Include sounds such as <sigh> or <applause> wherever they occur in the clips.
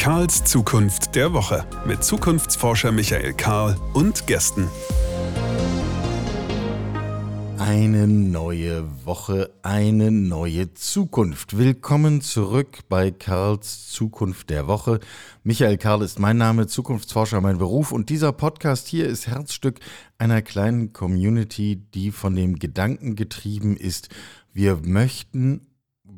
Karls Zukunft der Woche mit Zukunftsforscher Michael Karl und Gästen. Eine neue Woche, eine neue Zukunft. Willkommen zurück bei Karls Zukunft der Woche. Michael Karl ist mein Name, Zukunftsforscher mein Beruf und dieser Podcast hier ist Herzstück einer kleinen Community, die von dem Gedanken getrieben ist, wir möchten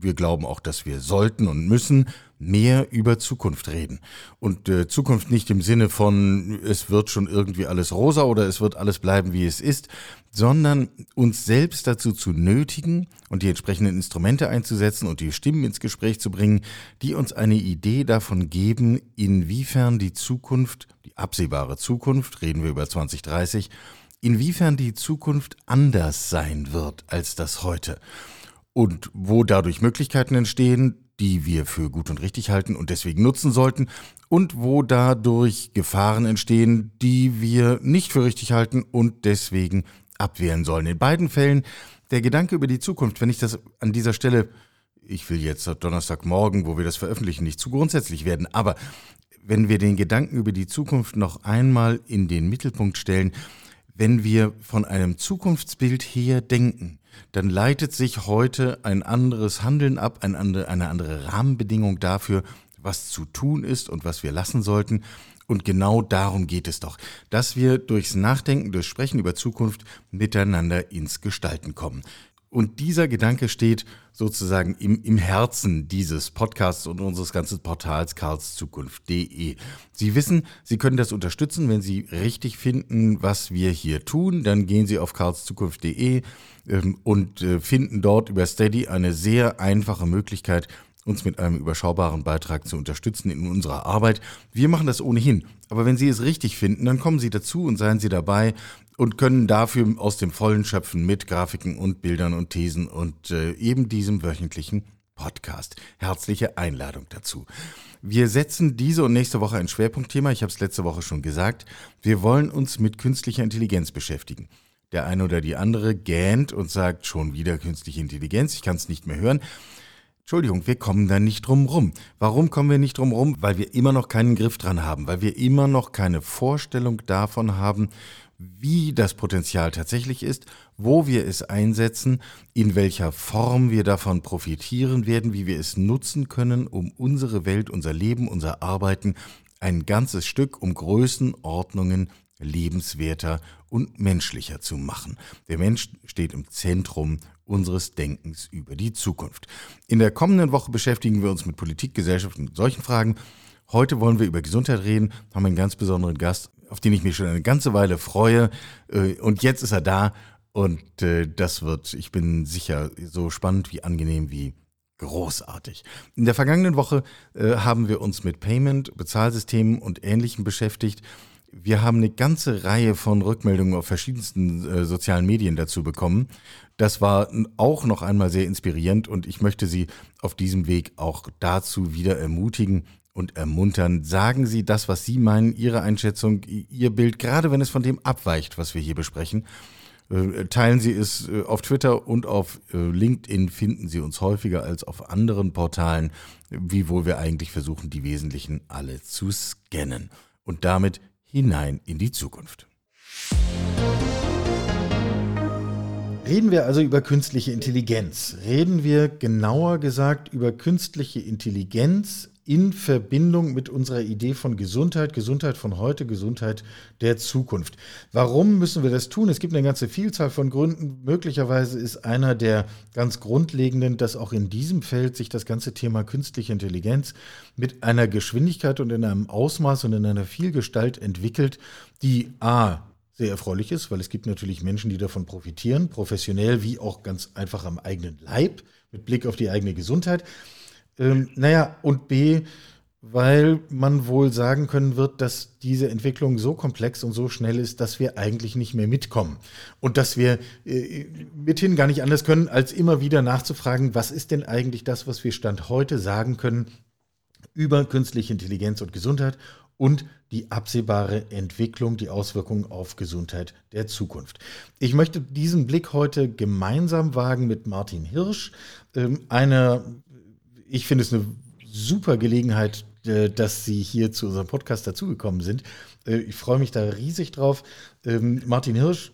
wir glauben auch, dass wir sollten und müssen mehr über Zukunft reden. Und äh, Zukunft nicht im Sinne von, es wird schon irgendwie alles rosa oder es wird alles bleiben, wie es ist, sondern uns selbst dazu zu nötigen und die entsprechenden Instrumente einzusetzen und die Stimmen ins Gespräch zu bringen, die uns eine Idee davon geben, inwiefern die Zukunft, die absehbare Zukunft, reden wir über 2030, inwiefern die Zukunft anders sein wird als das heute und wo dadurch Möglichkeiten entstehen, die wir für gut und richtig halten und deswegen nutzen sollten und wo dadurch Gefahren entstehen, die wir nicht für richtig halten und deswegen abwehren sollen. In beiden Fällen der Gedanke über die Zukunft, wenn ich das an dieser Stelle, ich will jetzt Donnerstagmorgen, wo wir das veröffentlichen, nicht zu grundsätzlich werden, aber wenn wir den Gedanken über die Zukunft noch einmal in den Mittelpunkt stellen, wenn wir von einem Zukunftsbild her denken, dann leitet sich heute ein anderes Handeln ab, eine andere Rahmenbedingung dafür, was zu tun ist und was wir lassen sollten. Und genau darum geht es doch, dass wir durchs Nachdenken, durchs Sprechen über Zukunft miteinander ins Gestalten kommen. Und dieser Gedanke steht sozusagen im, im Herzen dieses Podcasts und unseres ganzen Portals karlszukunft.de. Sie wissen, Sie können das unterstützen, wenn Sie richtig finden, was wir hier tun. Dann gehen Sie auf karlszukunft.de ähm, und äh, finden dort über Steady eine sehr einfache Möglichkeit, uns mit einem überschaubaren Beitrag zu unterstützen in unserer Arbeit. Wir machen das ohnehin. Aber wenn Sie es richtig finden, dann kommen Sie dazu und seien Sie dabei und können dafür aus dem Vollen schöpfen mit Grafiken und Bildern und Thesen und äh, eben diesem wöchentlichen Podcast. Herzliche Einladung dazu. Wir setzen diese und nächste Woche ein Schwerpunktthema. Ich habe es letzte Woche schon gesagt. Wir wollen uns mit künstlicher Intelligenz beschäftigen. Der eine oder die andere gähnt und sagt schon wieder künstliche Intelligenz. Ich kann es nicht mehr hören. Entschuldigung, wir kommen da nicht drum rum. Warum kommen wir nicht drum rum? Weil wir immer noch keinen Griff dran haben, weil wir immer noch keine Vorstellung davon haben, wie das Potenzial tatsächlich ist, wo wir es einsetzen, in welcher Form wir davon profitieren werden, wie wir es nutzen können, um unsere Welt, unser Leben, unser Arbeiten ein ganzes Stück um Größenordnungen lebenswerter und menschlicher zu machen. Der Mensch steht im Zentrum unseres Denkens über die Zukunft. In der kommenden Woche beschäftigen wir uns mit Politik, Gesellschaft und solchen Fragen. Heute wollen wir über Gesundheit reden, haben einen ganz besonderen Gast, auf den ich mich schon eine ganze Weile freue. Äh, und jetzt ist er da und äh, das wird, ich bin sicher, so spannend wie angenehm wie großartig. In der vergangenen Woche äh, haben wir uns mit Payment, Bezahlsystemen und Ähnlichem beschäftigt. Wir haben eine ganze Reihe von Rückmeldungen auf verschiedensten äh, sozialen Medien dazu bekommen. Das war auch noch einmal sehr inspirierend und ich möchte Sie auf diesem Weg auch dazu wieder ermutigen, und ermuntern. Sagen Sie das, was Sie meinen, Ihre Einschätzung, Ihr Bild, gerade wenn es von dem abweicht, was wir hier besprechen. Äh, teilen Sie es äh, auf Twitter und auf äh, LinkedIn finden Sie uns häufiger als auf anderen Portalen, wiewohl wir eigentlich versuchen, die wesentlichen alle zu scannen und damit hinein in die Zukunft. Reden wir also über künstliche Intelligenz. Reden wir genauer gesagt über künstliche Intelligenz in Verbindung mit unserer Idee von Gesundheit, Gesundheit von heute, Gesundheit der Zukunft. Warum müssen wir das tun? Es gibt eine ganze Vielzahl von Gründen. Möglicherweise ist einer der ganz grundlegenden, dass auch in diesem Feld sich das ganze Thema künstliche Intelligenz mit einer Geschwindigkeit und in einem Ausmaß und in einer Vielgestalt entwickelt, die a sehr erfreulich ist, weil es gibt natürlich Menschen, die davon profitieren, professionell wie auch ganz einfach am eigenen Leib, mit Blick auf die eigene Gesundheit. Ähm, naja, und B, weil man wohl sagen können wird, dass diese Entwicklung so komplex und so schnell ist, dass wir eigentlich nicht mehr mitkommen. Und dass wir äh, mithin gar nicht anders können, als immer wieder nachzufragen, was ist denn eigentlich das, was wir Stand heute sagen können über künstliche Intelligenz und Gesundheit und die absehbare Entwicklung, die Auswirkungen auf Gesundheit der Zukunft. Ich möchte diesen Blick heute gemeinsam wagen mit Martin Hirsch, ähm, einer ich finde es eine super Gelegenheit, äh, dass Sie hier zu unserem Podcast dazugekommen sind. Äh, ich freue mich da riesig drauf. Ähm, Martin Hirsch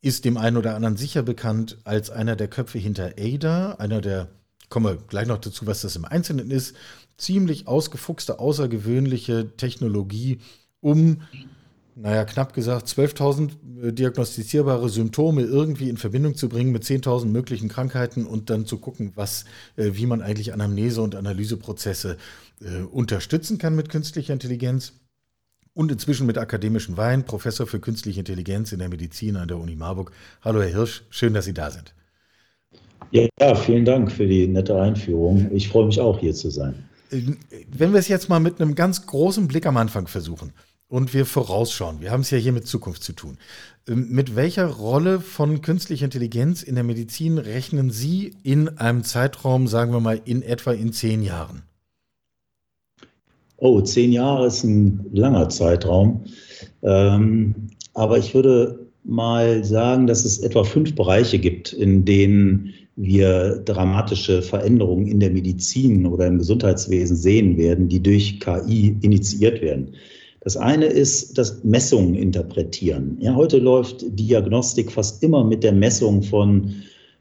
ist dem einen oder anderen sicher bekannt als einer der Köpfe hinter ADA, einer der, kommen wir gleich noch dazu, was das im Einzelnen ist, ziemlich ausgefuchste, außergewöhnliche Technologie, um naja, knapp gesagt, 12.000 äh, diagnostizierbare Symptome irgendwie in Verbindung zu bringen mit 10.000 möglichen Krankheiten und dann zu gucken, was, äh, wie man eigentlich Anamnese- und Analyseprozesse äh, unterstützen kann mit künstlicher Intelligenz. Und inzwischen mit akademischen Wein, Professor für künstliche Intelligenz in der Medizin an der Uni Marburg. Hallo, Herr Hirsch, schön, dass Sie da sind. Ja, vielen Dank für die nette Einführung. Ich freue mich auch, hier zu sein. Wenn wir es jetzt mal mit einem ganz großen Blick am Anfang versuchen und wir vorausschauen. Wir haben es ja hier mit Zukunft zu tun. Ähm, mit welcher Rolle von künstlicher Intelligenz in der Medizin rechnen Sie in einem Zeitraum, sagen wir mal, in etwa in zehn Jahren? Oh, zehn Jahre ist ein langer Zeitraum. Ähm, aber ich würde mal sagen, dass es etwa fünf Bereiche gibt, in denen wir dramatische Veränderungen in der Medizin oder im Gesundheitswesen sehen werden, die durch KI initiiert werden. Das eine ist das Messungen interpretieren. Ja, heute läuft Diagnostik fast immer mit der Messung von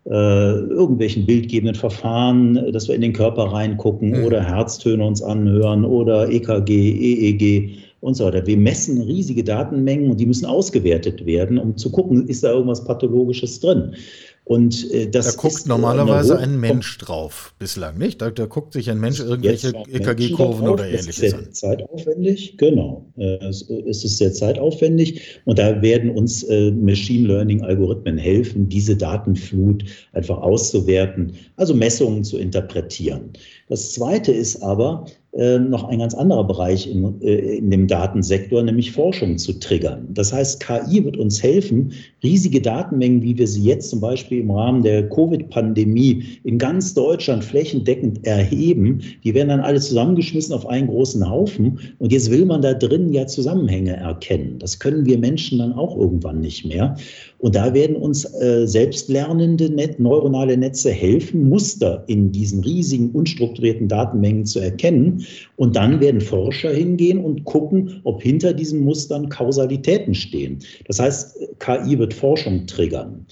äh, irgendwelchen bildgebenden Verfahren, dass wir in den Körper reingucken mhm. oder Herztöne uns anhören oder EKG, EEG und so weiter. Wir messen riesige Datenmengen und die müssen ausgewertet werden, um zu gucken, ist da irgendwas Pathologisches drin. Und äh, das da guckt normalerweise ein Mensch drauf bislang, nicht? Da, da guckt sich ein Mensch irgendwelche EKG-Kurven oder ähnliches an. Es ist sehr zeitaufwendig, genau. Äh, es ist sehr zeitaufwendig und da werden uns äh, Machine Learning-Algorithmen helfen, diese Datenflut einfach auszuwerten, also Messungen zu interpretieren. Das Zweite ist aber, äh, noch ein ganz anderer Bereich in, äh, in dem Datensektor, nämlich Forschung zu triggern. Das heißt, KI wird uns helfen, riesige Datenmengen, wie wir sie jetzt zum Beispiel im Rahmen der Covid-Pandemie in ganz Deutschland flächendeckend erheben, die werden dann alle zusammengeschmissen auf einen großen Haufen. Und jetzt will man da drin ja Zusammenhänge erkennen. Das können wir Menschen dann auch irgendwann nicht mehr. Und da werden uns äh, selbstlernende Net neuronale Netze helfen, Muster in diesen riesigen, unstrukturierten Datenmengen zu erkennen. Und dann werden Forscher hingehen und gucken, ob hinter diesen Mustern Kausalitäten stehen. Das heißt, KI wird Forschung triggern.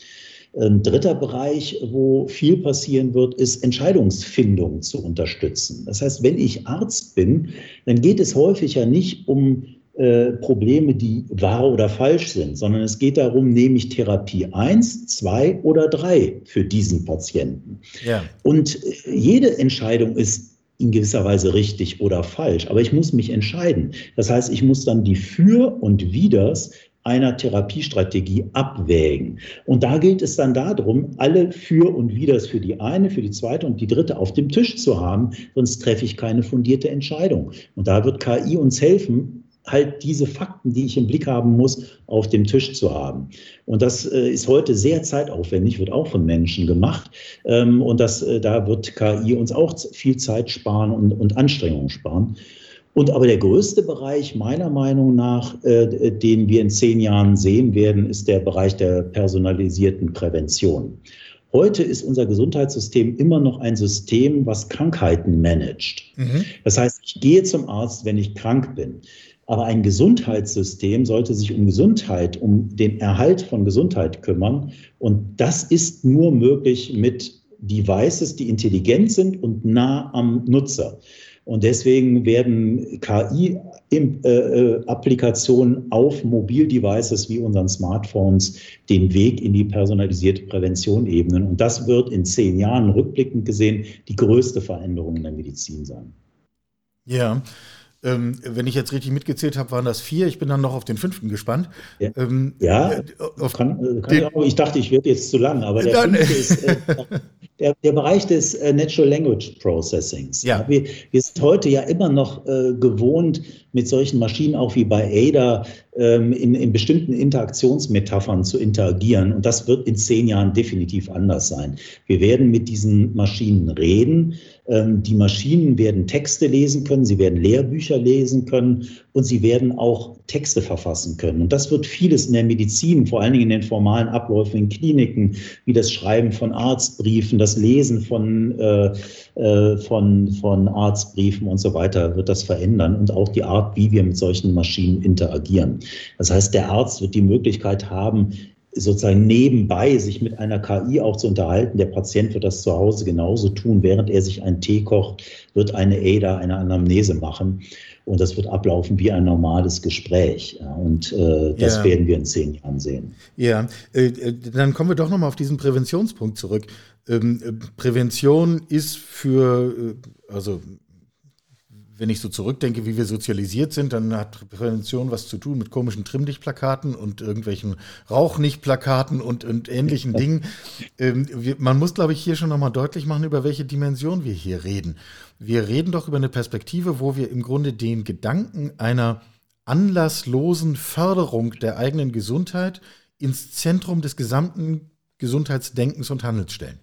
Ein dritter Bereich, wo viel passieren wird, ist Entscheidungsfindung zu unterstützen. Das heißt, wenn ich Arzt bin, dann geht es häufig ja nicht um äh, Probleme, die wahr oder falsch sind, sondern es geht darum, nehme ich Therapie 1, 2 oder 3 für diesen Patienten. Ja. Und äh, jede Entscheidung ist in gewisser Weise richtig oder falsch, aber ich muss mich entscheiden. Das heißt, ich muss dann die Für und Widers einer Therapiestrategie abwägen. Und da gilt es dann darum, alle Für und Widers für die eine, für die zweite und die dritte auf dem Tisch zu haben, sonst treffe ich keine fundierte Entscheidung. Und da wird KI uns helfen, halt diese Fakten, die ich im Blick haben muss, auf dem Tisch zu haben. Und das äh, ist heute sehr zeitaufwendig, wird auch von Menschen gemacht. Ähm, und das, äh, da wird KI uns auch viel Zeit sparen und, und Anstrengungen sparen. Und aber der größte Bereich meiner Meinung nach, äh, den wir in zehn Jahren sehen werden, ist der Bereich der personalisierten Prävention. Heute ist unser Gesundheitssystem immer noch ein System, was Krankheiten managt. Mhm. Das heißt, ich gehe zum Arzt, wenn ich krank bin. Aber ein Gesundheitssystem sollte sich um Gesundheit, um den Erhalt von Gesundheit kümmern. Und das ist nur möglich mit Devices, die intelligent sind und nah am Nutzer. Und deswegen werden KI-Applikationen äh, auf Mobildevices wie unseren Smartphones den Weg in die personalisierte Prävention ebnen. Und das wird in zehn Jahren rückblickend gesehen die größte Veränderung in der Medizin sein. Ja. Ähm, wenn ich jetzt richtig mitgezählt habe, waren das vier. Ich bin dann noch auf den fünften gespannt. Ja, ähm, ja äh, kann, äh, kann auch, ich dachte, ich werde jetzt zu lang, aber der dann, ist äh, <laughs> der, der, Bereich des äh, Natural Language Processings. Ja. Wir, wir, sind heute ja immer noch äh, gewohnt, mit solchen Maschinen auch wie bei ADA ähm, in, in bestimmten Interaktionsmetaphern zu interagieren. Und das wird in zehn Jahren definitiv anders sein. Wir werden mit diesen Maschinen reden. Ähm, die Maschinen werden Texte lesen können, sie werden Lehrbücher lesen können und sie werden auch Texte verfassen können. Und das wird vieles in der Medizin, vor allen Dingen in den formalen Abläufen in Kliniken, wie das Schreiben von Arztbriefen, das Lesen von, äh, äh, von, von Arztbriefen und so weiter, wird das verändern und auch die Art, wie wir mit solchen Maschinen interagieren. Das heißt, der Arzt wird die Möglichkeit haben, sozusagen nebenbei sich mit einer KI auch zu unterhalten. Der Patient wird das zu Hause genauso tun, während er sich einen Tee kocht, wird eine ADA, eine Anamnese machen. Und das wird ablaufen wie ein normales Gespräch. Und äh, das ja. werden wir in zehn Jahren sehen. Ja, äh, äh dann kommen wir doch nochmal auf diesen Präventionspunkt zurück. Ähm, äh, Prävention ist für, äh, also wenn ich so zurückdenke, wie wir sozialisiert sind, dann hat Prävention was zu tun mit komischen Trimmdichtplakaten und irgendwelchen Rauchnichtplakaten und, und ähnlichen <laughs> Dingen. Ähm, wir, man muss, glaube ich, hier schon nochmal deutlich machen, über welche Dimension wir hier reden. Wir reden doch über eine Perspektive, wo wir im Grunde den Gedanken einer anlasslosen Förderung der eigenen Gesundheit ins Zentrum des gesamten Gesundheitsdenkens und Handels stellen.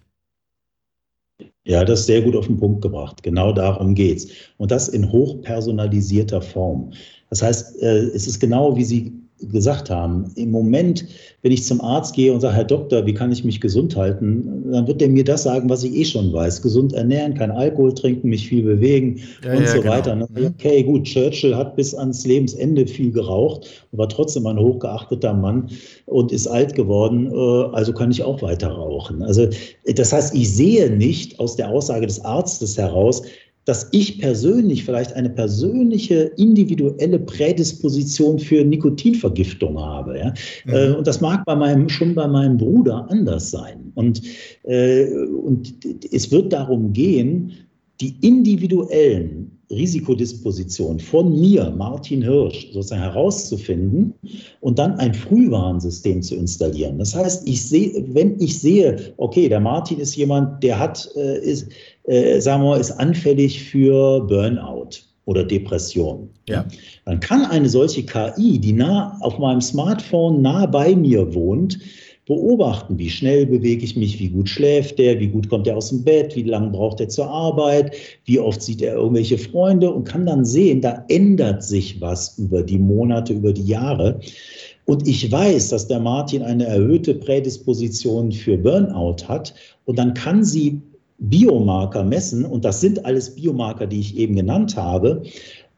Ja, das ist sehr gut auf den Punkt gebracht. Genau darum geht es. Und das in hochpersonalisierter Form. Das heißt, äh, es ist genau, wie Sie gesagt haben. Im Moment, wenn ich zum Arzt gehe und sage, Herr Doktor, wie kann ich mich gesund halten, dann wird der mir das sagen, was ich eh schon weiß. Gesund ernähren, kein Alkohol trinken, mich viel bewegen ja, und ja, so genau. weiter. Mhm. Okay, gut, Churchill hat bis ans Lebensende viel geraucht und war trotzdem ein hochgeachteter Mann und ist alt geworden, äh, also kann ich auch weiter rauchen. Also das heißt, ich sehe nicht aus der Aussage des Arztes heraus, dass ich persönlich vielleicht eine persönliche individuelle Prädisposition für Nikotinvergiftung habe. Ja? Mhm. Äh, und das mag bei meinem, schon bei meinem Bruder anders sein. Und, äh, und es wird darum gehen, die individuellen Risikodispositionen von mir, Martin Hirsch, sozusagen herauszufinden und dann ein Frühwarnsystem zu installieren. Das heißt, ich sehe, wenn ich sehe, okay, der Martin ist jemand, der hat, äh, ist, äh, sagen wir mal, ist anfällig für Burnout oder Depression. Ja. Dann kann eine solche KI, die nah auf meinem Smartphone nah bei mir wohnt, beobachten, wie schnell bewege ich mich, wie gut schläft der, wie gut kommt er aus dem Bett, wie lange braucht er zur Arbeit, wie oft sieht er irgendwelche Freunde und kann dann sehen, da ändert sich was über die Monate, über die Jahre. Und ich weiß, dass der Martin eine erhöhte Prädisposition für Burnout hat und dann kann sie Biomarker messen, und das sind alles Biomarker, die ich eben genannt habe,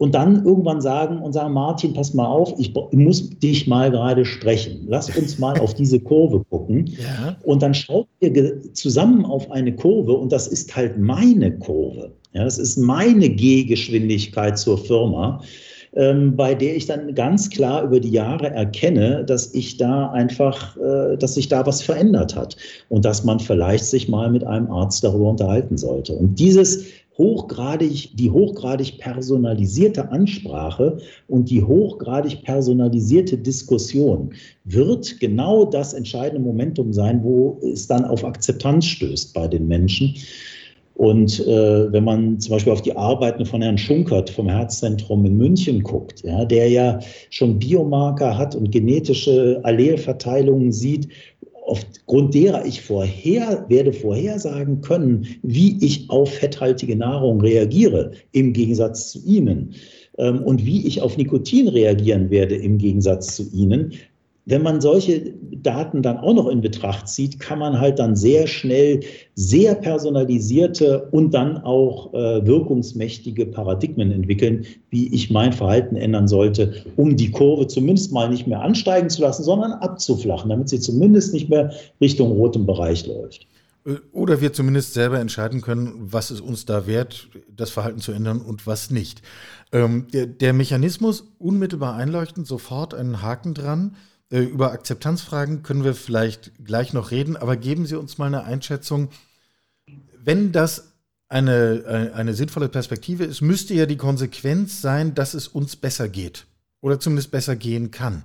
und dann irgendwann sagen und sagen, Martin, pass mal auf, ich muss dich mal gerade sprechen. Lass uns mal auf diese Kurve gucken. <laughs> Ja. Und dann schaut ihr zusammen auf eine Kurve und das ist halt meine Kurve. Ja, das ist meine Gehgeschwindigkeit zur Firma ähm, bei der ich dann ganz klar über die Jahre erkenne, dass ich da einfach, äh, dass sich da was verändert hat und dass man vielleicht sich mal mit einem Arzt darüber unterhalten sollte. Und dieses hochgradig, die hochgradig personalisierte Ansprache und die hochgradig personalisierte Diskussion wird genau das entscheidende Momentum sein, wo es dann auf Akzeptanz stößt bei den Menschen. Und äh, wenn man zum Beispiel auf die Arbeiten von Herrn Schunkert vom Herzzentrum in München guckt, ja, der ja schon Biomarker hat und genetische Allelverteilungen sieht, aufgrund derer ich vorher werde vorhersagen können, wie ich auf fetthaltige Nahrung reagiere, im Gegensatz zu Ihnen. Ähm, und wie ich auf Nikotin reagieren werde, im Gegensatz zu Ihnen, wenn man solche Daten dann auch noch in Betracht zieht, kann man halt dann sehr schnell sehr personalisierte und dann auch äh, wirkungsmächtige Paradigmen entwickeln, wie ich mein Verhalten ändern sollte, um die Kurve zumindest mal nicht mehr ansteigen zu lassen, sondern abzuflachen, damit sie zumindest nicht mehr Richtung rotem Bereich läuft. Äh, oder wir zumindest selber entscheiden können, was es uns da wert, das Verhalten zu ändern und was nicht. Ähm, der, der Mechanismus unmittelbar einleuchtend, sofort einen Haken dran. Äh, über Akzeptanzfragen können wir vielleicht gleich noch reden, aber geben Sie uns mal eine Einschätzung. Wenn das eine, eine, eine sinnvolle Perspektive ist, müsste ja die Konsequenz sein, dass es uns besser geht oder zumindest besser gehen kann.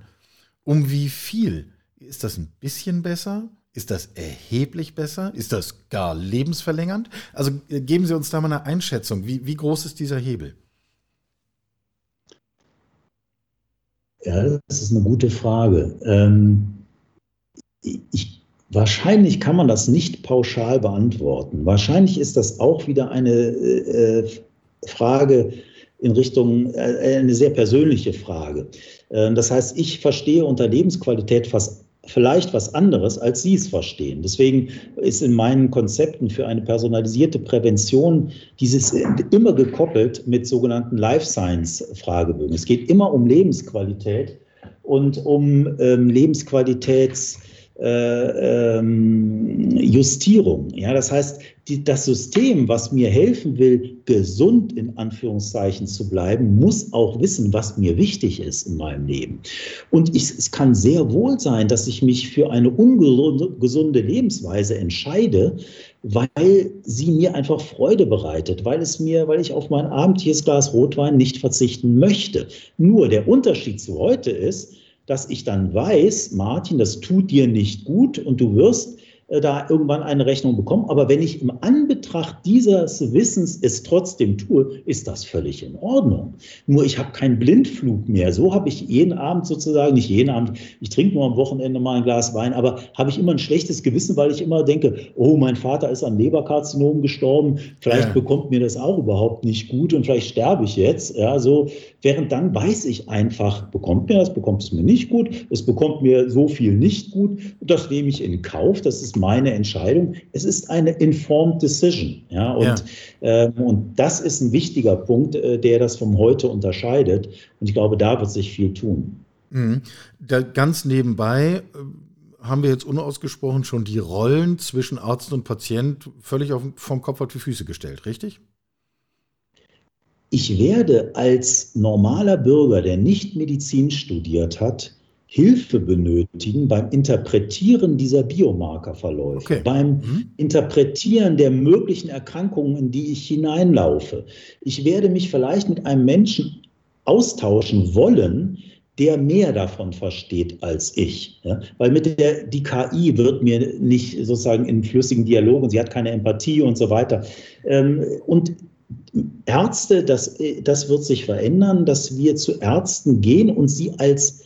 Um wie viel? Ist das ein bisschen besser? Ist das erheblich besser? Ist das gar lebensverlängernd? Also äh, geben Sie uns da mal eine Einschätzung. Wie, wie groß ist dieser Hebel? Ja, das ist eine gute Frage. Ähm, ich, wahrscheinlich kann man das nicht pauschal beantworten. Wahrscheinlich ist das auch wieder eine äh, Frage in Richtung, äh, eine sehr persönliche Frage. Äh, das heißt, ich verstehe unter Lebensqualität fast vielleicht was anderes, als Sie es verstehen. Deswegen ist in meinen Konzepten für eine personalisierte Prävention dieses immer gekoppelt mit sogenannten Life Science Fragebögen. Es geht immer um Lebensqualität und um ähm, Lebensqualitäts äh, ähm, Justierung. Ja, das heißt, die, das System, was mir helfen will, gesund in Anführungszeichen zu bleiben, muss auch wissen, was mir wichtig ist in meinem Leben. Und ich, es kann sehr wohl sein, dass ich mich für eine ungesunde Lebensweise entscheide, weil sie mir einfach Freude bereitet, weil es mir, weil ich auf mein abendliches Glas Rotwein nicht verzichten möchte. Nur der Unterschied zu heute ist, dass ich dann weiß, Martin, das tut dir nicht gut und du wirst da irgendwann eine Rechnung bekommen. Aber wenn ich im Anbetracht dieses Wissens es trotzdem tue, ist das völlig in Ordnung. Nur ich habe keinen Blindflug mehr. So habe ich jeden Abend sozusagen, nicht jeden Abend, ich trinke nur am Wochenende mal ein Glas Wein, aber habe ich immer ein schlechtes Gewissen, weil ich immer denke, oh, mein Vater ist an Leberkarzinom gestorben, vielleicht ja. bekommt mir das auch überhaupt nicht gut und vielleicht sterbe ich jetzt. Ja, so, während dann weiß ich einfach, bekommt mir das, bekommt es mir nicht gut, es bekommt mir so viel nicht gut, das nehme ich in Kauf, das ist meine Entscheidung. Es ist eine informed decision. Ja, und, ja. Ähm, und das ist ein wichtiger Punkt, äh, der das vom heute unterscheidet. Und ich glaube, da wird sich viel tun. Mhm. Da ganz nebenbei äh, haben wir jetzt unausgesprochen schon die Rollen zwischen Arzt und Patient völlig auf, vom Kopf auf die Füße gestellt, richtig? Ich werde als normaler Bürger, der nicht Medizin studiert hat, Hilfe benötigen beim Interpretieren dieser Biomarkerverläufe, okay. beim mhm. Interpretieren der möglichen Erkrankungen, in die ich hineinlaufe. Ich werde mich vielleicht mit einem Menschen austauschen wollen, der mehr davon versteht als ich. Ja? Weil mit der, die KI wird mir nicht sozusagen in flüssigen Dialog und sie hat keine Empathie und so weiter. Ähm, und Ärzte, das, das wird sich verändern, dass wir zu Ärzten gehen und sie als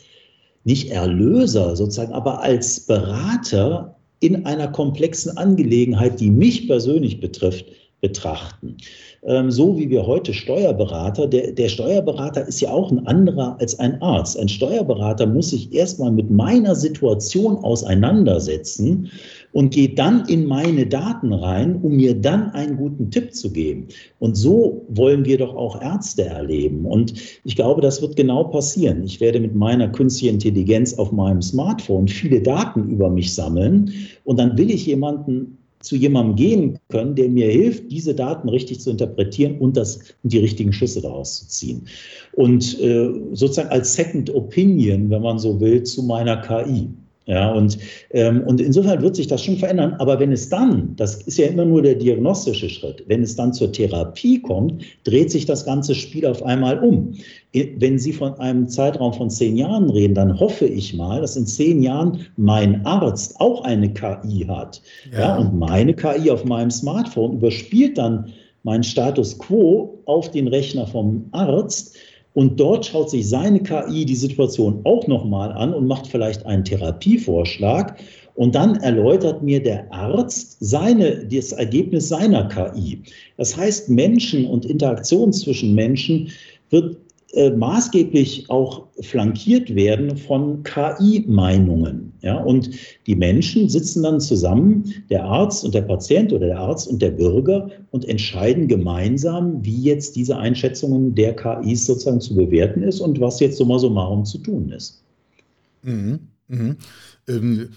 nicht Erlöser sozusagen, aber als Berater in einer komplexen Angelegenheit, die mich persönlich betrifft, betrachten. Ähm, so wie wir heute Steuerberater, der, der Steuerberater ist ja auch ein anderer als ein Arzt. Ein Steuerberater muss sich erstmal mit meiner Situation auseinandersetzen und geht dann in meine Daten rein, um mir dann einen guten Tipp zu geben. Und so wollen wir doch auch Ärzte erleben. Und ich glaube, das wird genau passieren. Ich werde mit meiner künstlichen Intelligenz auf meinem Smartphone viele Daten über mich sammeln und dann will ich jemanden zu jemandem gehen können, der mir hilft, diese Daten richtig zu interpretieren und, das, die richtigen Schlüsse daraus zu ziehen. Und äh, sozusagen als Second Opinion, wenn man so will, zu meiner KI. Ja, und, ähm, und insofern wird sich das schon verändern. Aber wenn es dann, das ist ja immer nur der diagnostische Schritt, wenn es dann zur Therapie kommt, dreht sich das ganze Spiel auf einmal um. Wenn Sie von einem Zeitraum von zehn Jahren reden, dann hoffe ich mal, dass in zehn Jahren mein Arzt auch eine KI hat. Ja. ja und meine KI auf meinem Smartphone überspielt dann meinen Status quo auf den Rechner vom Arzt und dort schaut sich seine KI die Situation auch nochmal an und macht vielleicht einen Therapievorschlag. Und dann erläutert mir der Arzt seine, das Ergebnis seiner KI. Das heißt, Menschen und Interaktion zwischen Menschen wird äh, maßgeblich auch flankiert werden von KI-Meinungen. Ja? Und die Menschen sitzen dann zusammen, der Arzt und der Patient oder der Arzt und der Bürger, und entscheiden gemeinsam, wie jetzt diese Einschätzungen der KIs sozusagen zu bewerten ist und was jetzt summa summarum zu tun ist. Mhm. Mhm. Ähm,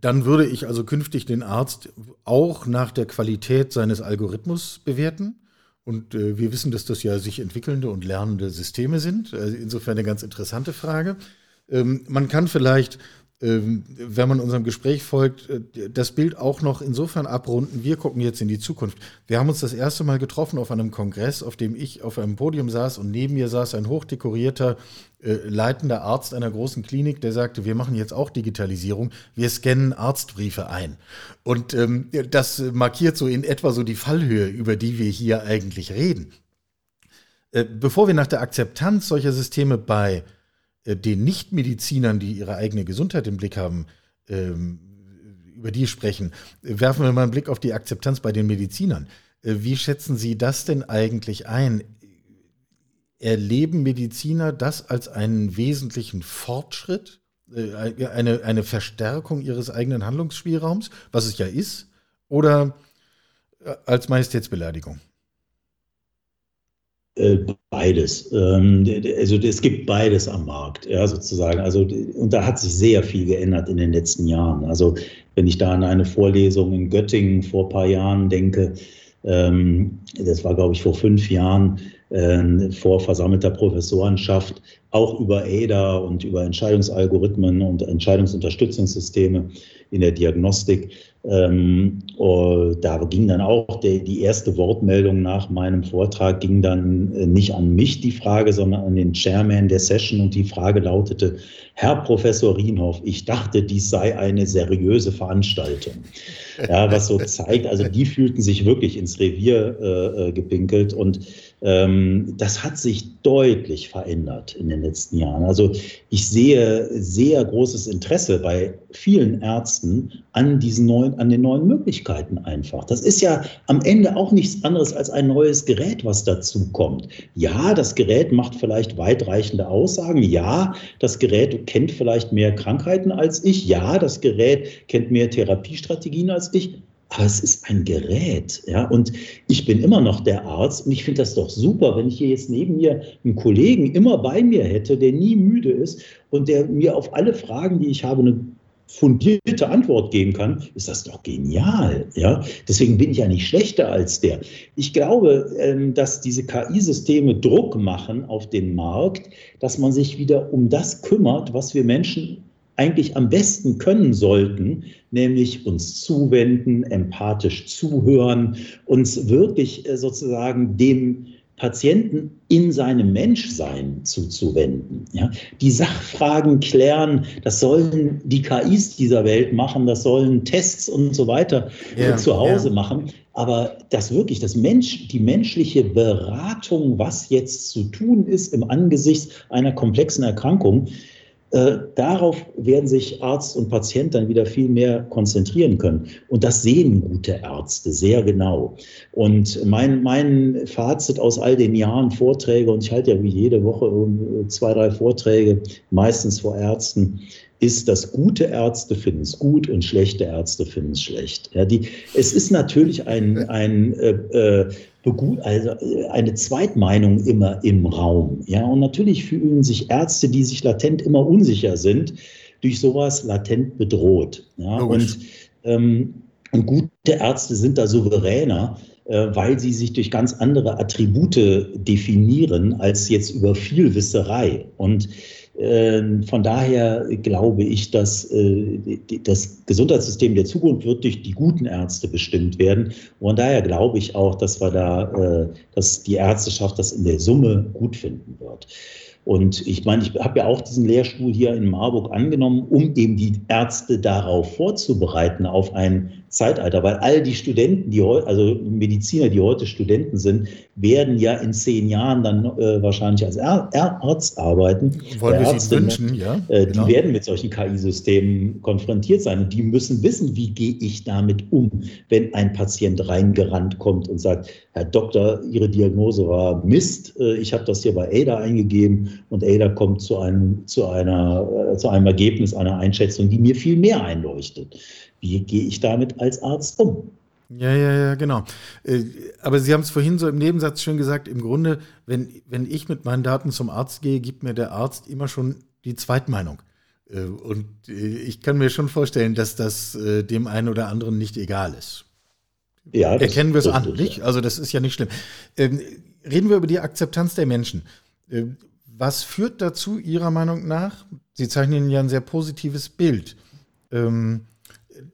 dann würde ich also künftig den Arzt auch nach der Qualität seines Algorithmus bewerten? Und äh, wir wissen, dass das ja sich entwickelnde und lernende Systeme sind. Also insofern eine ganz interessante Frage. Ähm, man kann vielleicht wenn man unserem Gespräch folgt, äh, das Bild auch noch insofern abrunden. Wir gucken jetzt in die Zukunft. Wir haben uns das erste Mal getroffen auf einem Kongress, auf dem ich auf einem Podium saß und neben mir saß ein hochdekorierter äh, leitender Arzt einer großen Klinik, der sagte, wir machen jetzt auch Digitalisierung, wir scannen Arztbriefe ein. Und ähm, das markiert so in etwa so die Fallhöhe, über die wir hier eigentlich reden. Äh, bevor wir nach der Akzeptanz solcher Systeme bei äh, den Nichtmedizinern, die ihre eigene Gesundheit im Blick haben, ähm, über die sprechen. Werfen wir mal einen Blick auf die Akzeptanz bei den Medizinern. Äh, wie schätzen Sie das denn eigentlich ein? Erleben Mediziner das als einen wesentlichen Fortschritt, äh, eine, eine Verstärkung ihres eigenen Handlungsspielraums, was es ja ist, oder als Majestätsbeleidigung? Äh, beides. Ähm, also es gibt beides am Markt, ja, sozusagen. Also, und da hat sich sehr viel geändert in den letzten Jahren. Also, wenn ich da an eine Vorlesung in Göttingen vor ein paar Jahren denke, ähm, das war, glaube ich, vor fünf Jahren, äh, vor versammelter Professorenschaft, auch über ADA und über Entscheidungsalgorithmen und Entscheidungsunterstützungssysteme in der Diagnostik. Ähm, oh, da ging dann auch die, erste Wortmeldung nach meinem Vortrag, ging dann äh, nicht an mich die Frage, sondern an den Chairman der Session und die Frage lautete, Herr Professor Rienhoff, ich dachte, dies sei eine seriöse Veranstaltung. Ja, was so zeigt, also die fühlten sich wirklich ins Revier äh, äh gepinkelt und ähm, das hat sich deutlich verändert in den letzten Jahren. Also ich sehe sehr großes Interesse bei vielen Ärzten an diesen neuen, an den neuen Möglichkeiten einfach. Das ist ja am Ende auch nichts anderes als ein neues Gerät, was dazu kommt. Ja, das Gerät macht vielleicht weitreichende Aussagen. Ja, das Gerät kennt vielleicht mehr Krankheiten als ich. Ja, das Gerät kennt mehr Therapiestrategien als ich aber es ist ein Gerät. Ja? Und ich bin immer noch der Arzt und ich finde das doch super, wenn ich hier jetzt neben mir einen Kollegen immer bei mir hätte, der nie müde ist und der mir auf alle Fragen, die ich habe, eine fundierte Antwort geben kann, ist das doch genial. Ja? Deswegen bin ich ja nicht schlechter als der. Ich glaube, ähm, dass diese KI-Systeme Druck machen auf den Markt, dass man sich wieder um das kümmert, was wir Menschen eigentlich am besten können sollten, nämlich uns zuwenden, empathisch zuhören, uns wirklich äh, sozusagen dem Patienten in seinem Menschsein zuzuwenden. Ja? Die Sachfragen klären, das sollen die KIs dieser Welt machen, das sollen Tests und so weiter äh, ja, zu Hause ja. machen. Aber das wirklich, das Mensch, die menschliche Beratung, was jetzt zu tun ist im Angesicht einer komplexen Erkrankung, äh, darauf werden sich Arzt und Patient dann wieder viel mehr konzentrieren können. Und das sehen gute Ärzte sehr genau. Und mein, mein Fazit aus all den Jahren Vorträge, und ich halte ja wie jede Woche zwei, drei Vorträge, meistens vor Ärzten, ist, dass gute Ärzte finden es gut und schlechte Ärzte finden es schlecht. Ja, die, es ist natürlich ein, ein äh, äh also äh, eine Zweitmeinung immer im Raum. Ja, und natürlich fühlen sich Ärzte, die sich latent immer unsicher sind, durch sowas latent bedroht. Ja, und, ähm, und gute Ärzte sind da souveräner, äh, weil sie sich durch ganz andere Attribute definieren als jetzt über Vielwisserei. Und von daher glaube ich, dass äh, das Gesundheitssystem der Zukunft wird durch die guten Ärzte bestimmt werden. Und daher glaube ich auch, dass wir da, äh, dass die Ärzteschaft das in der Summe gut finden wird. Und ich meine, ich habe ja auch diesen Lehrstuhl hier in Marburg angenommen, um eben die Ärzte darauf vorzubereiten, auf ein Zeitalter, weil all die Studenten, die heute, also Mediziner, die heute Studenten sind, werden ja in zehn Jahren dann äh, wahrscheinlich als er Arzt arbeiten. Wollen wir sie wünschen, ja. Äh, genau. Die werden mit solchen KI-Systemen konfrontiert sein und die müssen wissen, wie gehe ich damit um, wenn ein Patient reingerannt kommt und sagt, Herr Doktor, Ihre Diagnose war Mist, äh, ich habe das hier bei ADA eingegeben und ADA kommt zu einem, zu einer, äh, zu einem Ergebnis einer Einschätzung, die mir viel mehr einleuchtet wie gehe ich damit als Arzt um? Ja, ja, ja, genau. Äh, aber Sie haben es vorhin so im Nebensatz schon gesagt, im Grunde, wenn, wenn ich mit meinen Daten zum Arzt gehe, gibt mir der Arzt immer schon die Zweitmeinung. Äh, und ich kann mir schon vorstellen, dass das dem einen oder anderen nicht egal ist. Ja, Erkennen wir es an, nicht? Also das ist ja nicht schlimm. Ähm, reden wir über die Akzeptanz der Menschen. Was führt dazu, Ihrer Meinung nach? Sie zeichnen ja ein sehr positives Bild. Ähm,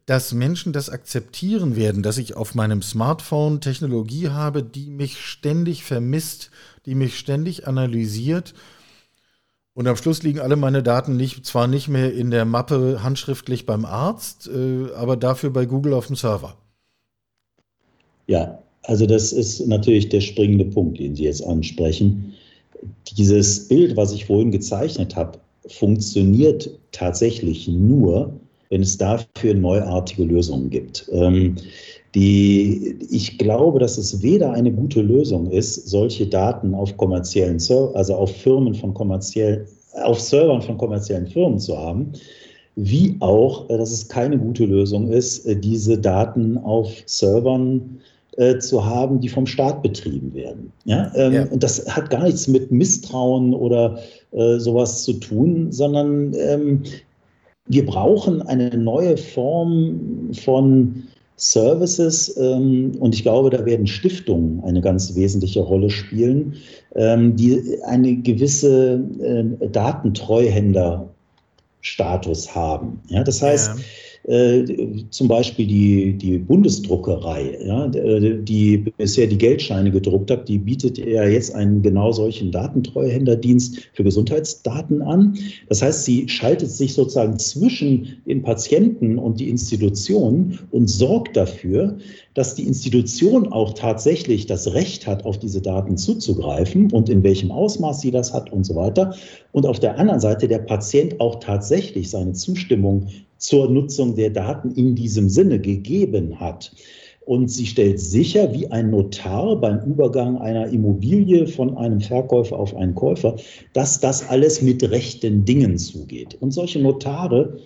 dass Menschen das akzeptieren werden, dass ich auf meinem Smartphone Technologie habe, die mich ständig vermisst, die mich ständig analysiert. Und am Schluss liegen alle meine Daten nicht, zwar nicht mehr in der Mappe handschriftlich beim Arzt, äh, aber dafür bei Google auf dem Server. Ja, also das ist natürlich der springende Punkt, den Sie jetzt ansprechen. Dieses Bild, was ich vorhin gezeichnet habe, funktioniert tatsächlich nur, wenn es dafür neuartige Lösungen gibt. Ähm, die, ich glaube, dass es weder eine gute Lösung ist, solche Daten auf kommerziellen also auf Firmen von kommerziellen, auf Servern von kommerziellen Firmen zu haben, wie auch, äh, dass es keine gute Lösung ist, äh, diese Daten auf Servern äh, zu haben, die vom Staat betrieben werden. Ja? Ähm, ja. Und das hat gar nichts mit Misstrauen oder äh, sowas zu tun, sondern ähm, wir brauchen eine neue Form von Services ähm, und ich glaube, da werden Stiftungen eine ganz wesentliche Rolle spielen, ähm, die eine gewisse äh, Datentreuhänderstatus haben. Ja, das heißt, ja zum Beispiel die, die Bundesdruckerei, ja, die bisher die Geldscheine gedruckt hat, die bietet ja jetzt einen genau solchen Datentreuhänderdienst für Gesundheitsdaten an. Das heißt, sie schaltet sich sozusagen zwischen den Patienten und die Institution und sorgt dafür, dass die Institution auch tatsächlich das Recht hat, auf diese Daten zuzugreifen und in welchem Ausmaß sie das hat und so weiter. Und auf der anderen Seite der Patient auch tatsächlich seine Zustimmung zur Nutzung der Daten in diesem Sinne gegeben hat. Und sie stellt sicher, wie ein Notar beim Übergang einer Immobilie von einem Verkäufer auf einen Käufer, dass das alles mit rechten Dingen zugeht. Und solche Notare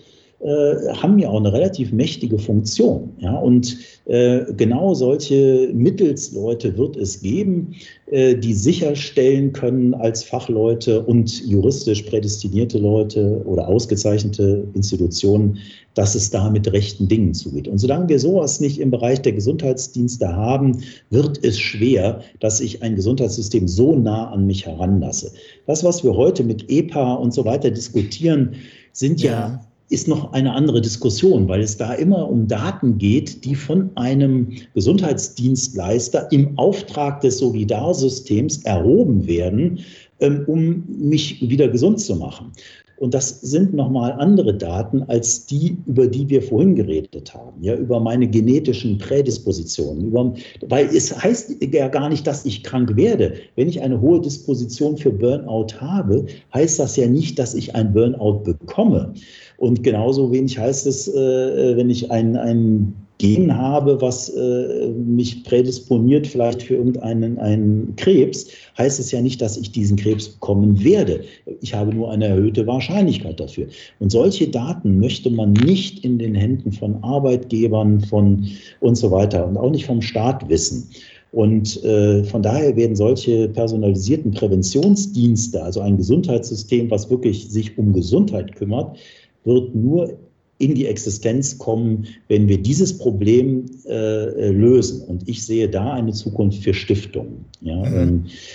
äh, haben ja auch eine relativ mächtige Funktion. Ja? Und äh, genau solche Mittelsleute wird es geben, äh, die sicherstellen können als Fachleute und juristisch prädestinierte Leute oder ausgezeichnete Institutionen, dass es da mit rechten Dingen zugeht. Und solange wir sowas nicht im Bereich der Gesundheitsdienste haben, wird es schwer, dass ich ein Gesundheitssystem so nah an mich heranlasse. Das, was wir heute mit EPA und so weiter diskutieren, sind ja, ja ist noch eine andere Diskussion, weil es da immer um Daten geht, die von einem Gesundheitsdienstleister im Auftrag des Solidarsystems erhoben werden, ähm, um mich wieder gesund zu machen. Und das sind nochmal andere Daten als die, über die wir vorhin geredet haben, ja, über meine genetischen Prädispositionen. Über, weil es heißt ja gar nicht, dass ich krank werde. Wenn ich eine hohe Disposition für Burnout habe, heißt das ja nicht, dass ich ein Burnout bekomme. Und genauso wenig heißt es, äh, wenn ich ein, ein Gen habe, was äh, mich prädisponiert vielleicht für irgendeinen einen Krebs, heißt es ja nicht, dass ich diesen Krebs bekommen werde. Ich habe nur eine erhöhte Wahrscheinlichkeit dafür. Und solche Daten möchte man nicht in den Händen von Arbeitgebern von und so weiter und auch nicht vom Staat wissen. Und äh, von daher werden solche personalisierten Präventionsdienste, also ein Gesundheitssystem, was wirklich sich um Gesundheit kümmert, wird nur in die Existenz kommen, wenn wir dieses Problem äh, lösen. Und ich sehe da eine Zukunft für Stiftungen. Ja? Mhm. Ähm,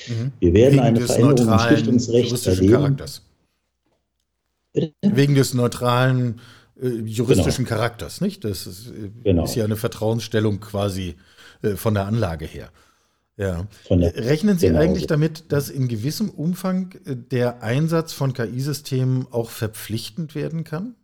mhm. Wir werden Wegen eine Veränderung im Stiftungsrecht erleben. Charakters. Wegen des neutralen äh, juristischen genau. Charakters, nicht? Das ist, äh, genau. ist, ja eine Vertrauensstellung quasi äh, von der Anlage her. Ja. Rechnen Sie genau. eigentlich damit, dass in gewissem Umfang äh, der Einsatz von KI-Systemen auch verpflichtend werden kann?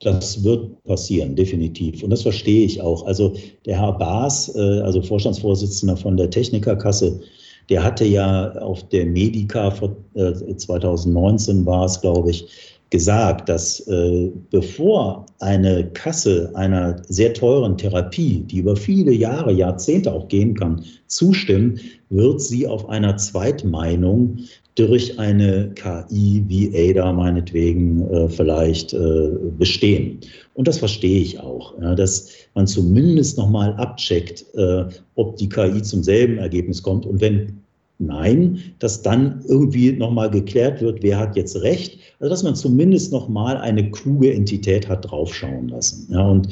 Das wird passieren, definitiv. Und das verstehe ich auch. Also der Herr Baas, äh, also Vorstandsvorsitzender von der Technikerkasse, der hatte ja auf der Medica 2019 äh, war es, glaube ich, gesagt, dass äh, bevor eine Kasse einer sehr teuren Therapie, die über viele Jahre, Jahrzehnte auch gehen kann, zustimmt, wird sie auf einer Zweitmeinung durch eine KI wie ADA meinetwegen äh, vielleicht äh, bestehen. Und das verstehe ich auch, ja, dass man zumindest nochmal abcheckt, äh, ob die KI zum selben Ergebnis kommt. Und wenn Nein, dass dann irgendwie nochmal geklärt wird, wer hat jetzt recht. Also dass man zumindest nochmal eine kluge Entität hat draufschauen lassen. Ja, und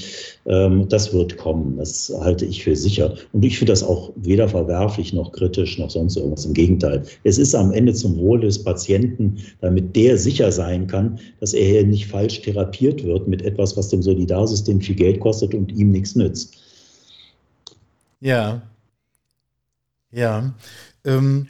ähm, das wird kommen. Das halte ich für sicher. Und ich finde das auch weder verwerflich noch kritisch noch sonst irgendwas. Im Gegenteil. Es ist am Ende zum Wohl des Patienten, damit der sicher sein kann, dass er hier nicht falsch therapiert wird mit etwas, was dem Solidarsystem viel Geld kostet und ihm nichts nützt. Ja. Ja. Ähm,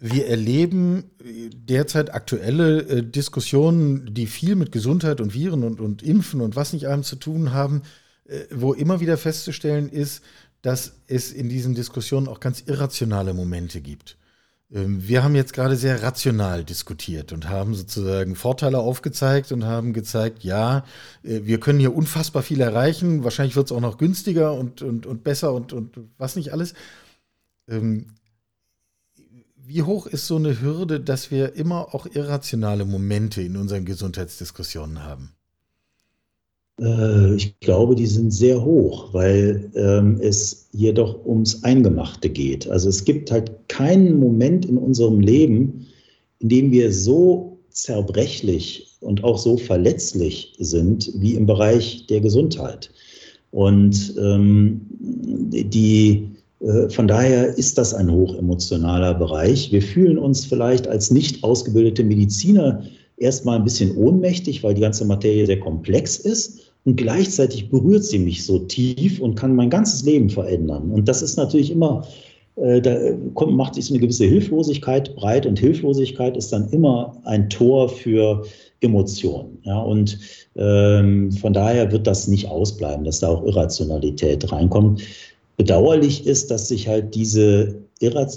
wir erleben derzeit aktuelle äh, Diskussionen, die viel mit Gesundheit und Viren und, und Impfen und was nicht allem zu tun haben, äh, wo immer wieder festzustellen ist, dass es in diesen Diskussionen auch ganz irrationale Momente gibt. Ähm, wir haben jetzt gerade sehr rational diskutiert und haben sozusagen Vorteile aufgezeigt und haben gezeigt, ja, äh, wir können hier unfassbar viel erreichen. Wahrscheinlich wird es auch noch günstiger und, und, und besser und, und was nicht alles. Ähm, wie hoch ist so eine Hürde, dass wir immer auch irrationale Momente in unseren Gesundheitsdiskussionen haben? Äh, ich glaube, die sind sehr hoch, weil ähm, es hier doch ums Eingemachte geht. Also es gibt halt keinen Moment in unserem Leben, in dem wir so zerbrechlich und auch so verletzlich sind wie im Bereich der Gesundheit. Und ähm, die, von daher ist das ein hochemotionaler Bereich. Wir fühlen uns vielleicht als nicht ausgebildete Mediziner erstmal ein bisschen ohnmächtig, weil die ganze Materie sehr komplex ist und gleichzeitig berührt sie mich so tief und kann mein ganzes Leben verändern. Und das ist natürlich immer, äh, da kommt, macht sich so eine gewisse Hilflosigkeit breit und Hilflosigkeit ist dann immer ein Tor für Emotionen. Ja, und ähm, von daher wird das nicht ausbleiben, dass da auch Irrationalität reinkommt. Bedauerlich ist, dass sich halt diese,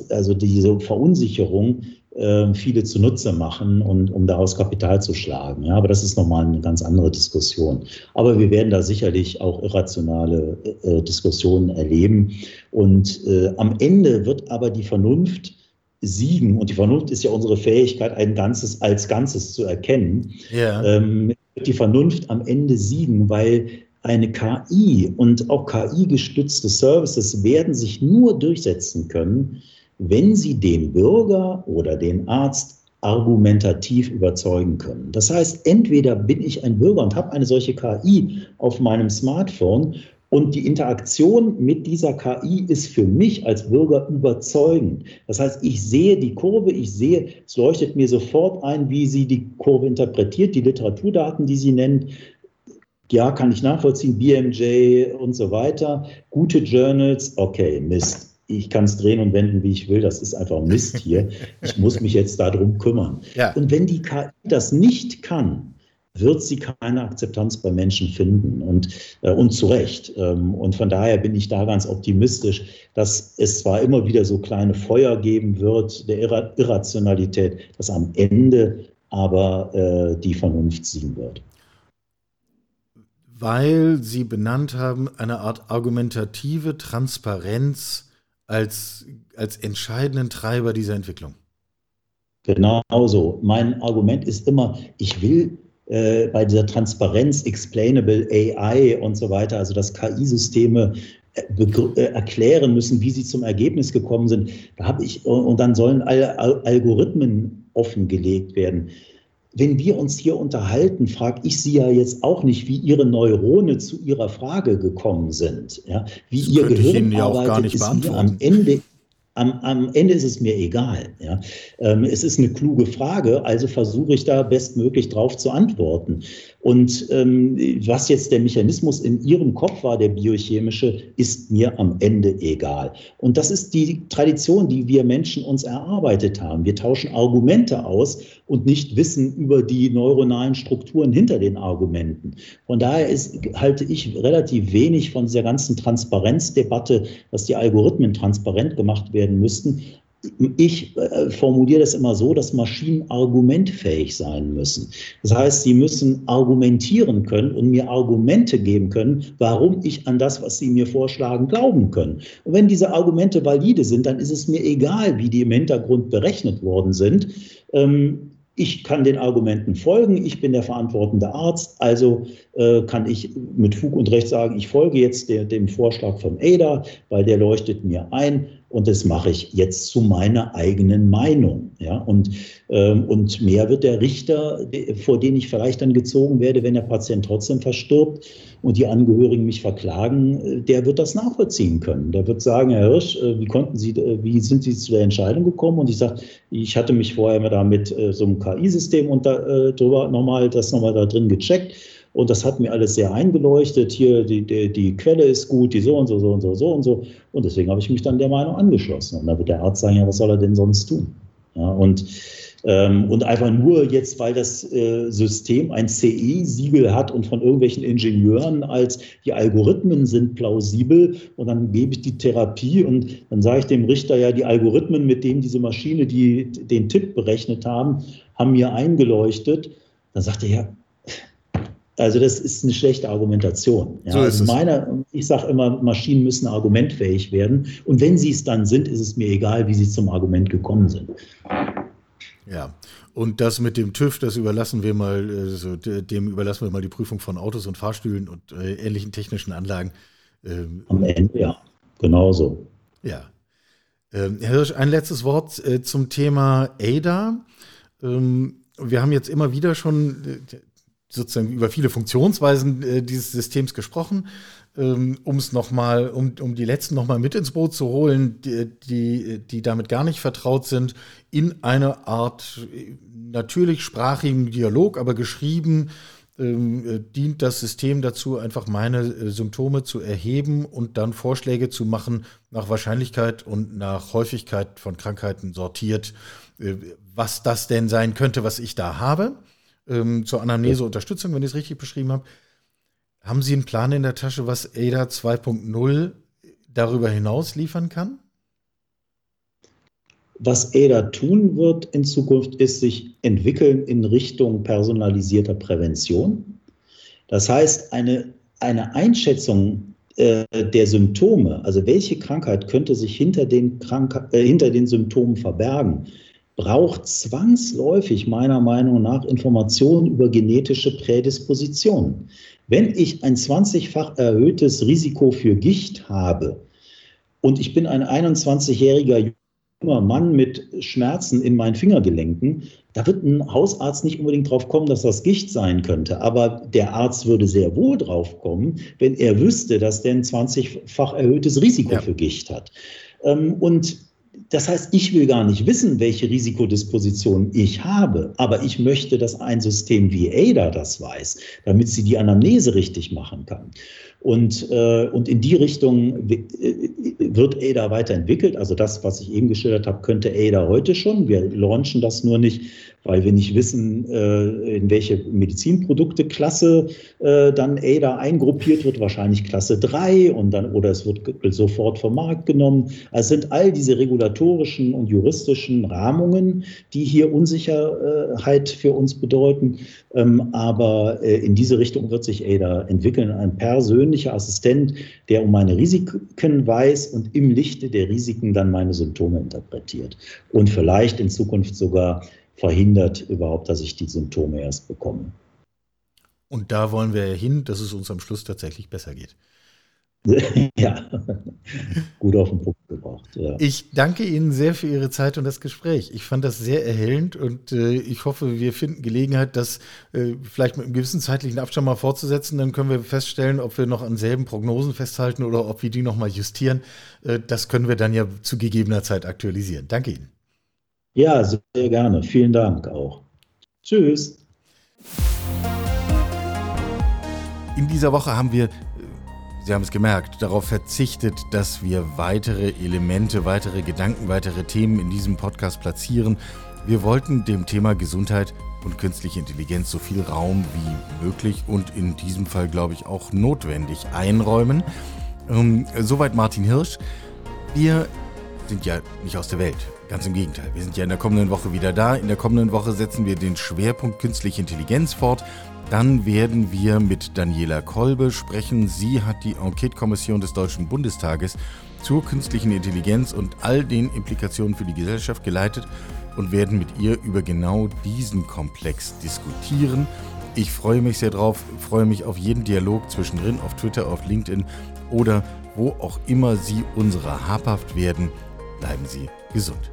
also diese Verunsicherung äh, viele zunutze machen und um daraus Kapital zu schlagen. Ja, aber das ist nochmal eine ganz andere Diskussion. Aber wir werden da sicherlich auch irrationale äh, Diskussionen erleben. Und äh, am Ende wird aber die Vernunft siegen. Und die Vernunft ist ja unsere Fähigkeit, ein Ganzes als Ganzes zu erkennen. Ja. Ähm, die Vernunft am Ende siegen, weil eine KI und auch KI-gestützte Services werden sich nur durchsetzen können, wenn sie den Bürger oder den Arzt argumentativ überzeugen können. Das heißt, entweder bin ich ein Bürger und habe eine solche KI auf meinem Smartphone und die Interaktion mit dieser KI ist für mich als Bürger überzeugend. Das heißt, ich sehe die Kurve, ich sehe, es leuchtet mir sofort ein, wie sie die Kurve interpretiert, die Literaturdaten, die sie nennt. Ja, kann ich nachvollziehen, BMJ und so weiter. Gute Journals, okay, Mist ich kann es drehen und wenden, wie ich will. Das ist einfach Mist hier. <laughs> Ich muss mich jetzt darum kümmern. Ja. Und wenn die KI das nicht kann, wird sie keine Akzeptanz bei Menschen finden und, äh, und zu Recht. Ähm, und von daher bin ich da ganz optimistisch, dass es zwar immer wieder so kleine Feuer geben wird der Irra Irrationalität, dass am Ende aber äh, die Vernunft siegen wird. Weil Sie benannt haben, eine Art argumentative Transparenz als, als entscheidenden Treiber dieser Entwicklung. Genau so. Mein Argument ist immer, ich will äh, bei dieser Transparenz, Explainable AI und so weiter, also dass KI-Systeme äh, äh, erklären müssen, wie sie zum Ergebnis gekommen sind. Da habe ich und dann sollen alle Algorithmen offengelegt werden wenn wir uns hier unterhalten, frage ich Sie ja jetzt auch nicht, wie Ihre Neurone zu Ihrer Frage gekommen sind. Ja? Wie das Ihr Gehirn ja arbeitet, ist mir am Ende am, am, Ende ist es mir egal. Ja. Ähm, es ist eine kluge Frage, also versuche ich da bestmöglich drauf zu antworten. Und ähm, was jetzt der Mechanismus in Ihrem Kopf war, der biochemische, ist mir am Ende egal. Und das ist die Tradition, die wir Menschen uns erarbeitet haben. Wir tauschen Argumente aus und nicht Wissen über die neuronalen Strukturen hinter den Argumenten. Von daher ist, halte ich relativ wenig von dieser ganzen Transparenzdebatte, dass die Algorithmen transparent gemacht werden müssten. Ich äh, formuliere das immer so, dass Maschinen argumentfähig sein müssen. Das heißt, sie müssen argumentieren können und mir Argumente geben können, warum ich an das, was sie mir vorschlagen, glauben können. Und wenn diese Argumente valide sind, dann ist es mir egal, wie die im Hintergrund berechnet worden sind. Ähm, ich kann den Argumenten folgen, ich bin der verantwortende Arzt, also äh, kann ich mit Fug und Recht sagen, ich folge jetzt dem Vorschlag von ADA, weil der leuchtet mir ein und das mache ich jetzt zu meiner eigenen Meinung. Ja? Und, ähm, und mehr wird der Richter, vor den ich vielleicht dann gezogen werde, wenn der Patient trotzdem verstirbt und die Angehörigen mich verklagen, äh, der wird das nachvollziehen können. Der wird sagen, Herr Hirsch, äh, wie konnten Sie, äh, wie sind Sie zu der Entscheidung gekommen? Und ich sage, ich hatte mich vorher mal da mit so einem KI-System drüber nochmal, das nochmal da drin gecheckt. Und das hat mir alles sehr eingeleuchtet. Hier, die, die, die Quelle ist gut, die so und so, so und so, so und so. Und deswegen habe ich mich dann der Meinung angeschlossen. Und da wird der Arzt sagen, ja, was soll er denn sonst tun? Ja, und Ähm, und einfach nur jetzt, weil das äh, System ein CE-Siegel hat und von irgendwelchen Ingenieuren als die Algorithmen sind plausibel und dann gebe ich die Therapie und dann sage ich dem Richter ja, die Algorithmen, mit denen diese Maschine die, den Tipp berechnet haben, haben mir eingeleuchtet. Dann sagt er ja, also das ist eine schlechte Argumentation. Ja, so also meine, ich sage immer, Maschinen müssen argumentfähig werden. Und wenn sie es dann sind, ist es mir egal, wie sie zum Argument gekommen sind. Ja, und das mit dem TÜV, das überlassen wir mal, also dem überlassen wir mal die Prüfung von Autos und Fahrstühlen und äh, ähnlichen technischen Anlagen. Ähm, Am Ende, ja, genauso. Ja. Ähm, Herr Hirsch, ein letztes Wort äh, zum Thema ADA. Ähm, wir haben jetzt immer wieder schon sozusagen über viele Funktionsweisen äh, dieses Systems gesprochen. Ähm, um es nochmal, um, um die letzten nochmal mit ins Boot zu holen, die, die, die damit gar nicht vertraut sind, in eine Art äh, natürlich sprachigen Dialog, aber geschrieben, ähm, äh, dient das System dazu, einfach meine äh, Symptome zu erheben und dann Vorschläge zu machen, nach Wahrscheinlichkeit und nach Häufigkeit von Krankheiten sortiert, äh, was das denn sein könnte, was ich da habe ähm, zur Anamnese-Unterstützung, wenn ich es richtig beschrieben habe. Haben Sie einen Plan in der Tasche, was ADA 2.0 darüber hinaus liefern kann? Was ADA tun wird in Zukunft, ist sich entwickeln in Richtung personalisierter Prävention. Das heißt, eine, eine Einschätzung äh, der Symptome, also welche Krankheit könnte sich hinter den, Krank äh, hinter den Symptomen verbergen, braucht zwangsläufig meiner Meinung nach Informationen über genetische Prädispositionen. Wenn ich ein 20-fach erhöhtes Risiko für Gicht habe und ich bin ein 21-jähriger junger Mann mit Schmerzen in meinen Fingergelenken, da wird ein Hausarzt nicht unbedingt drauf kommen, dass das Gicht sein könnte. Aber der Arzt würde sehr wohl drauf kommen, wenn er wüsste, dass der ein 20-fach erhöhtes Risiko ja. für Gicht hat. Ähm, und das heißt, ich will gar nicht wissen, welche Risikodisposition ich habe, aber ich möchte, dass ein System wie ADA das weiß, damit sie die Anamnese richtig machen kann. Und, äh, und in die Richtung äh, wird ADA weiterentwickelt. Also das, was ich eben geschildert habe, könnte ADA heute schon. Wir launchen das nur nicht, weil wir nicht wissen, äh, in welche Medizinprodukteklasse äh, dann ADA eingruppiert wird. Wahrscheinlich Klasse 3 und dann, oder es wird sofort vom Markt genommen. Also es sind all diese regulatorischen und juristischen Rahmungen, die hier Unsicherheit für uns bedeuten. Ähm, aber äh, in diese Richtung wird sich ADA entwickeln. Ein persönlicher Assistent, der um meine Risiken weiß und im Lichte der Risiken dann meine Symptome interpretiert. Und vielleicht in Zukunft sogar verhindert überhaupt, dass ich die Symptome erst bekomme. Und da wollen wir hin, dass es uns am Schluss tatsächlich besser geht. <laughs> ja, gut auf den Punkt gebracht. Ja. Ich danke Ihnen sehr für Ihre Zeit und das Gespräch. Ich fand das sehr erhellend und äh, ich hoffe, wir finden Gelegenheit, das äh, vielleicht mit einem gewissen zeitlichen Abstand mal fortzusetzen. Dann können wir feststellen, ob wir noch an selben Prognosen festhalten oder ob wir die nochmal justieren. Äh, das können wir dann ja zu gegebener Zeit aktualisieren. Danke Ihnen. Ja, sehr gerne. Vielen Dank auch. Tschüss. In dieser Woche haben wir Sie haben es gemerkt, darauf verzichtet, dass wir weitere Elemente, weitere Gedanken, weitere Themen in diesem Podcast platzieren. Wir wollten dem Thema Gesundheit und künstliche Intelligenz so viel Raum wie möglich und in diesem Fall, glaube ich, auch notwendig einräumen. Ähm, soweit Martin Hirsch. Wir sind ja nicht aus der Welt. Ganz im Gegenteil. Wir sind ja in der kommenden Woche wieder da. In der kommenden Woche setzen wir den Schwerpunkt künstliche Intelligenz fort. Dann werden wir mit Daniela Kolbe sprechen. Sie hat die Enquete-Kommission des Deutschen Bundestages zur künstlichen Intelligenz und all den Implikationen für die Gesellschaft geleitet und werden mit ihr über genau diesen Komplex diskutieren. Ich freue mich sehr drauf, freue mich auf jeden Dialog zwischendrin auf Twitter, auf LinkedIn oder wo auch immer Sie unserer habhaft werden. Bleiben Sie gesund.